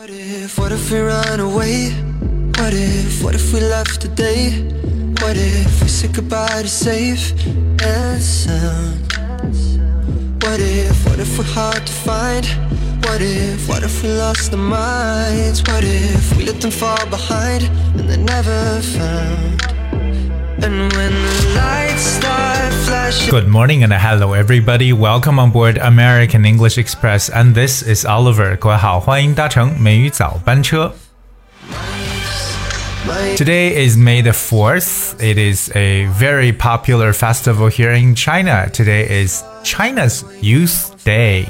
What if, what if we run away? What if, what if we left today? What if we said goodbye to safe and sound? What if, what if we're hard to find? What if, what if we lost our minds? What if we let them fall behind and they're never found? Good morning and hello everybody. Welcome on board American English Express and this is Oliver. 各位好，欢迎搭乘美语早班车。Today is May the 4th. It is a very popular festival here in China. Today is China's Youth Day.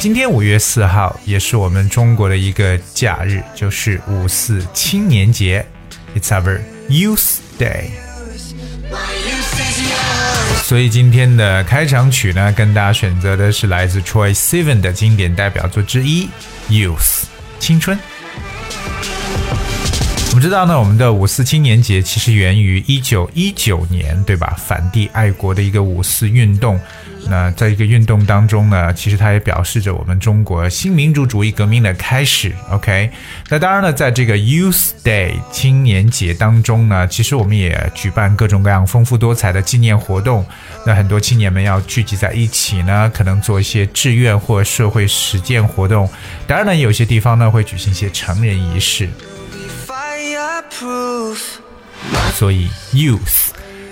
今天五月四号也是我们中国的一个假日，就是五四青年节。It's our Youth Day. 所以今天的开场曲呢，跟大家选择的是来自 Troy Seven 的经典代表作之一《Youth》青春。我们知道呢，我们的五四青年节其实源于一九一九年，对吧？反帝爱国的一个五四运动。那在一个运动当中呢，其实它也表示着我们中国新民主主义革命的开始。OK，那当然呢，在这个 Youth Day 青年节当中呢，其实我们也举办各种各样丰富多彩的纪念活动。那很多青年们要聚集在一起呢，可能做一些志愿或社会实践活动。当然呢，有些地方呢会举行一些成人仪式。fireproof. 所以 youth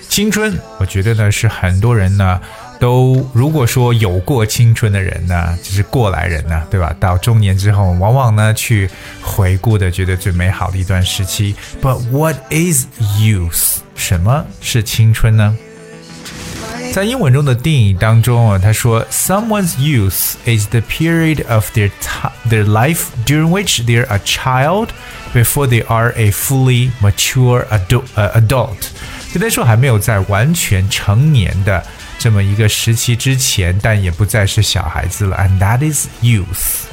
青春，我觉得呢是很多人呢都如果说有过青春的人呢，就是过来人呢，对吧？到中年之后，往往呢去回顾的，觉得最美好的一段时期。But what is youth？什么是青春呢？在英文中的定义当中啊，他说，someone's youth is the period of their time their life during which they're a child before they are a fully mature adult 呃 adult，就在说还没有在完全成年的这么一个时期之前，但也不再是小孩子了，and that is youth。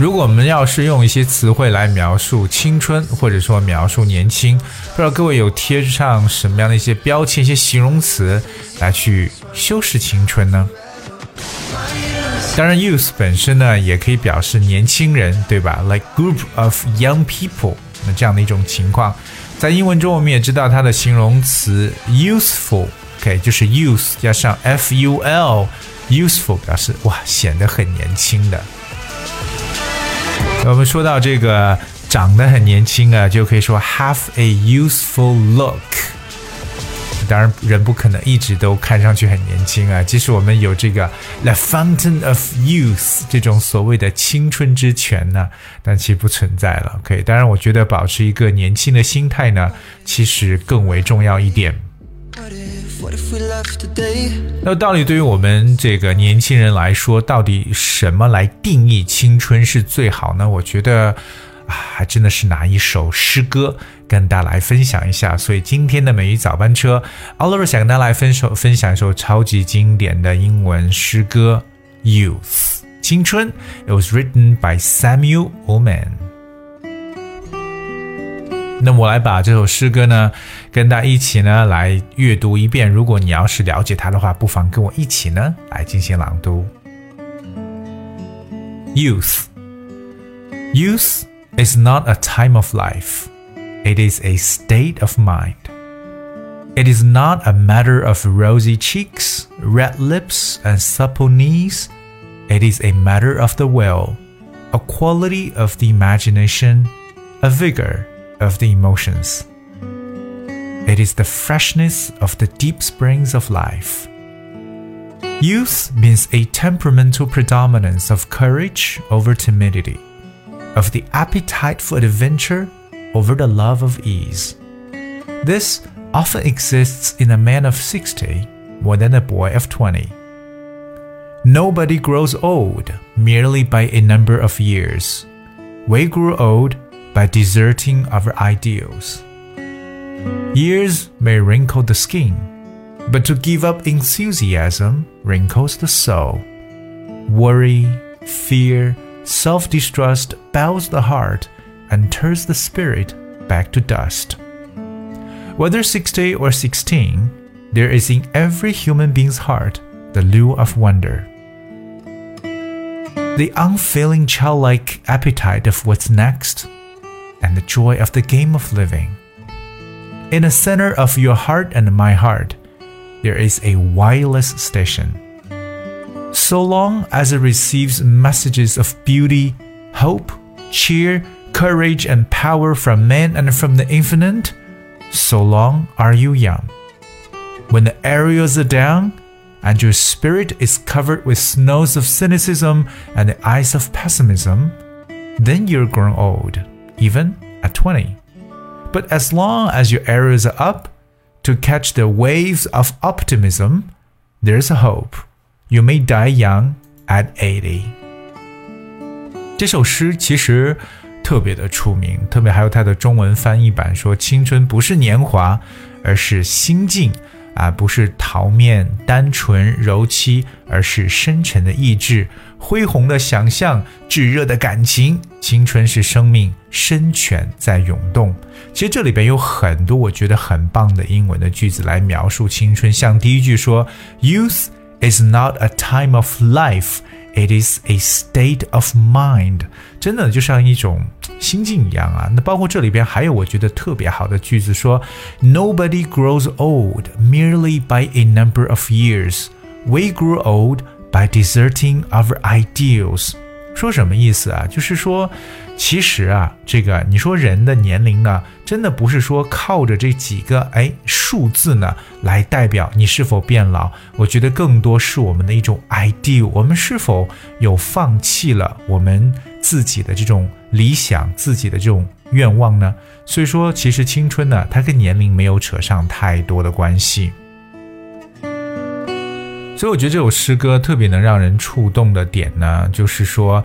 如果我们要是用一些词汇来描述青春，或者说描述年轻，不知道各位有贴上什么样的一些标签、一些形容词来去修饰青春呢？当然，youth 本身呢也可以表示年轻人，对吧？Like group of young people，那这样的一种情况，在英文中我们也知道它的形容词 useful 就是 youth 加上 f u l，useful 表示哇显得很年轻的。我们说到这个长得很年轻啊，就可以说 have a youthful look。当然，人不可能一直都看上去很年轻啊。即使我们有这个 the fountain of youth 这种所谓的青春之泉呢，但其实不存在了。OK，当然，我觉得保持一个年轻的心态呢，其实更为重要一点。What if, we left today? 那到底对于我们这个年轻人来说，到底什么来定义青春是最好呢？我觉得啊，还真的是拿一首诗歌跟大家来分享一下。所以今天的美语早班车，Oliver 想跟大家来分手分享一首超级经典的英文诗歌《Youth》青春。It was written by Samuel Ullman。那么我来把这首诗歌呢，跟大家一起呢来阅读一遍。如果你要是了解它的话，不妨跟我一起呢来进行朗读。Youth, youth is not a time of life; it is a state of mind. It is not a matter of rosy cheeks, red lips, and supple knees. It is a matter of the will, a quality of the imagination, a vigor of the emotions. It is the freshness of the deep springs of life. Youth means a temperamental predominance of courage over timidity, of the appetite for adventure over the love of ease. This often exists in a man of 60 more than a boy of 20. Nobody grows old merely by a number of years. We grew old by deserting our ideals. Years may wrinkle the skin, but to give up enthusiasm wrinkles the soul. Worry, fear, self distrust bows the heart and turns the spirit back to dust. Whether 60 or 16, there is in every human being's heart the lure of wonder. the unfailing childlike appetite of what's next, and the joy of the game of living. In the center of your heart and my heart, there is a wireless station. So long as it receives messages of beauty, hope, cheer, courage, and power from man and from the infinite, so long are you young. When the aerials are down, and your spirit is covered with snows of cynicism and the ice of pessimism, then you're grown old, even at 20. But as long as your arrows are up to catch the waves of optimism, there's a hope. You may die young at 80. 这首诗其实特别的出名，特别还有它的中文翻译版说：“青春不是年华，而是心境。”啊，不是桃面单纯柔妻，而是深沉的意志、 恢宏的想象、炙热的感情。青春是生命深泉在涌动。其实这里边有很多我觉得很棒的英文的句子来描述青春，像第一句说：“Youth is not a time of life。” It is a state of mind，真的就像一种心境一样啊。那包括这里边还有我觉得特别好的句子，说 Nobody grows old merely by a number of years. We grow old by deserting our ideals. 说什么意思啊？就是说，其实啊，这个你说人的年龄呢，真的不是说靠着这几个哎数字呢来代表你是否变老。我觉得更多是我们的一种 ideal，我们是否有放弃了我们自己的这种理想、自己的这种愿望呢？所以说，其实青春呢，它跟年龄没有扯上太多的关系。所以我觉得这首诗歌特别能让人触动的点呢，就是说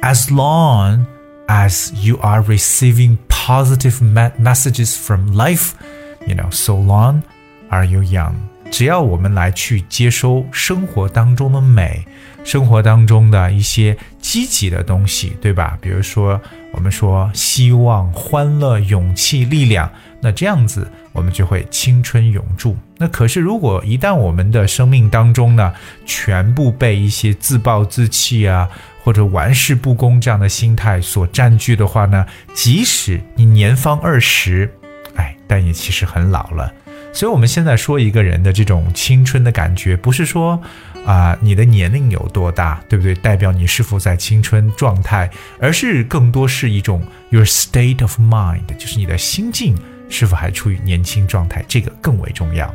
，as long as you are receiving positive messages from life，you know，so long are you young。只要我们来去接收生活当中的美，生活当中的一些积极的东西，对吧？比如说，我们说希望、欢乐、勇气、力量。那这样子，我们就会青春永驻。那可是，如果一旦我们的生命当中呢，全部被一些自暴自弃啊，或者玩世不恭这样的心态所占据的话呢，即使你年方二十，哎，但也其实很老了。所以，我们现在说一个人的这种青春的感觉，不是说啊你的年龄有多大，对不对？代表你是否在青春状态，而是更多是一种 your state of mind，就是你的心境。是否还处于年轻状态，这个更为重要。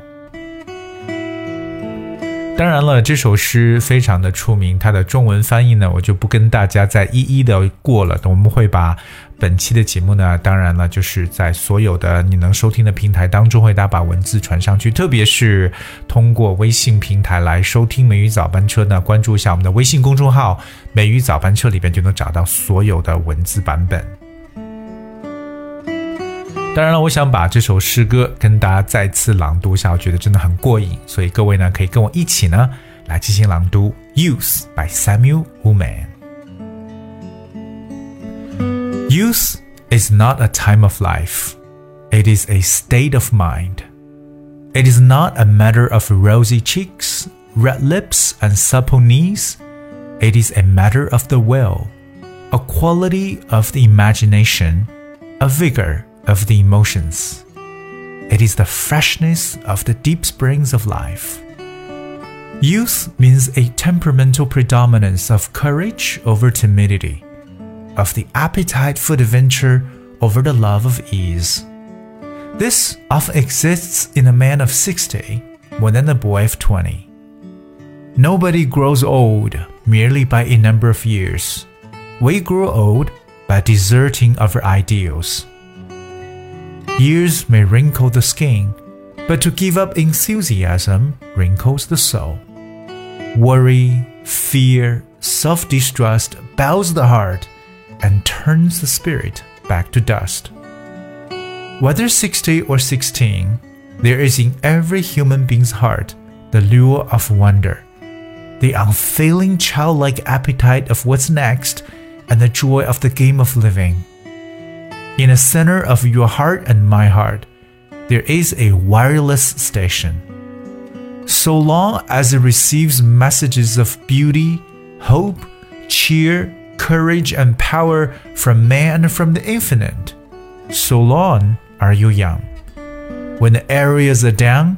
当然了，这首诗非常的出名，它的中文翻译呢，我就不跟大家再一一的过了。我们会把本期的节目呢，当然了，就是在所有的你能收听的平台当中，会大家把文字传上去。特别是通过微信平台来收听《美语早班车》呢，关注一下我们的微信公众号“美语早班车”，里边就能找到所有的文字版本。当然了，我想把这首诗歌跟大家再次朗读一下，我觉得真的很过瘾，所以各位呢可以跟我一起呢来进行朗读《Youth》by Samuel Ullman。Youth is not a time of life. It is a state of mind. It is not a matter of rosy cheeks, red lips, and supple knees. It is a matter of the will, a quality of the imagination, a vigor, of the emotions. It is the freshness of the deep springs of life. Youth means a temperamental predominance of courage over timidity, of the appetite for adventure over the love of ease. This often exists in a man of 60 more than a boy of 20. Nobody grows old merely by a number of years. We grow old by deserting our ideals. Years may wrinkle the skin, but to give up enthusiasm wrinkles the soul. Worry, fear, self distrust bows the heart and turns the spirit back to dust. Whether 60 or 16, there is in every human being's heart the lure of wonder, the unfailing childlike appetite of what's next, and the joy of the game of living. In the center of your heart and my heart, there is a wireless station. So long as it receives messages of beauty, hope, cheer, courage, and power from man and from the infinite. So long are you young. When the areas are down,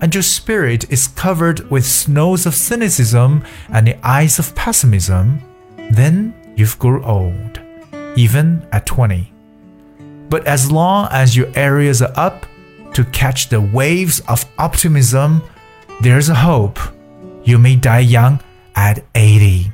and your spirit is covered with snows of cynicism and the ice of pessimism, then you've grown old, even at 20. But as long as your areas are up to catch the waves of optimism, there's a hope. You may die young at 80.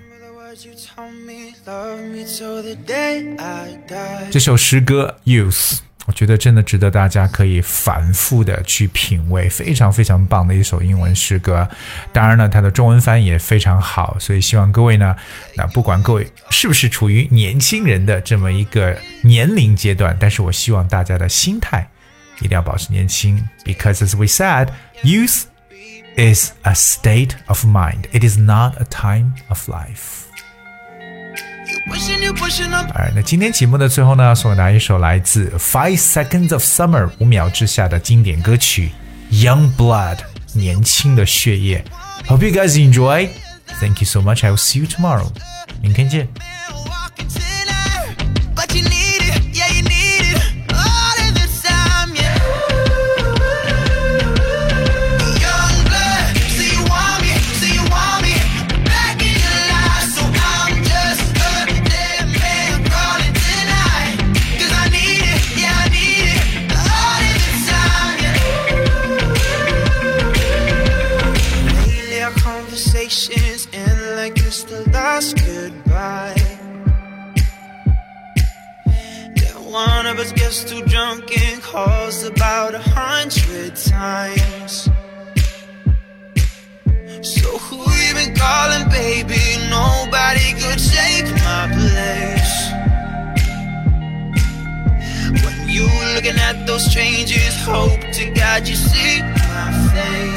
这首诗歌《Youth》 我觉得真的值得大家可以反复的去品味，非常非常棒的一首英文诗歌。当然呢，它的中文翻译也非常好，所以希望各位呢，那不管各位是不是处于年轻人的这么一个年龄阶段，但是我希望大家的心态一定要保持年轻，because as we said, youth is a state of mind. It is not a time of life. 哎，那今天节目的最后呢，送给大家一首来自 Five Seconds of Summer 五秒之下的经典歌曲《Young Blood》年轻的血液。Hope you guys enjoy. Thank you so much. I will see you tomorrow. 明天见。Us gets too drunk and calls about a hundred times. So who you been calling, baby? Nobody could take my place. When you looking at those strangers, hope to God you see my face.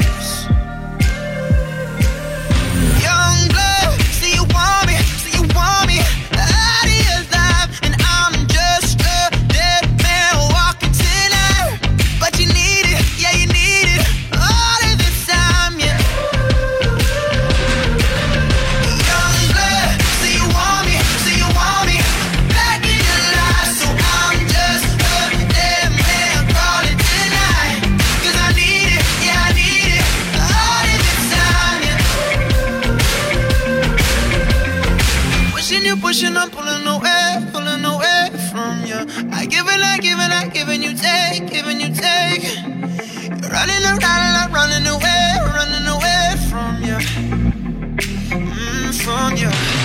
from you.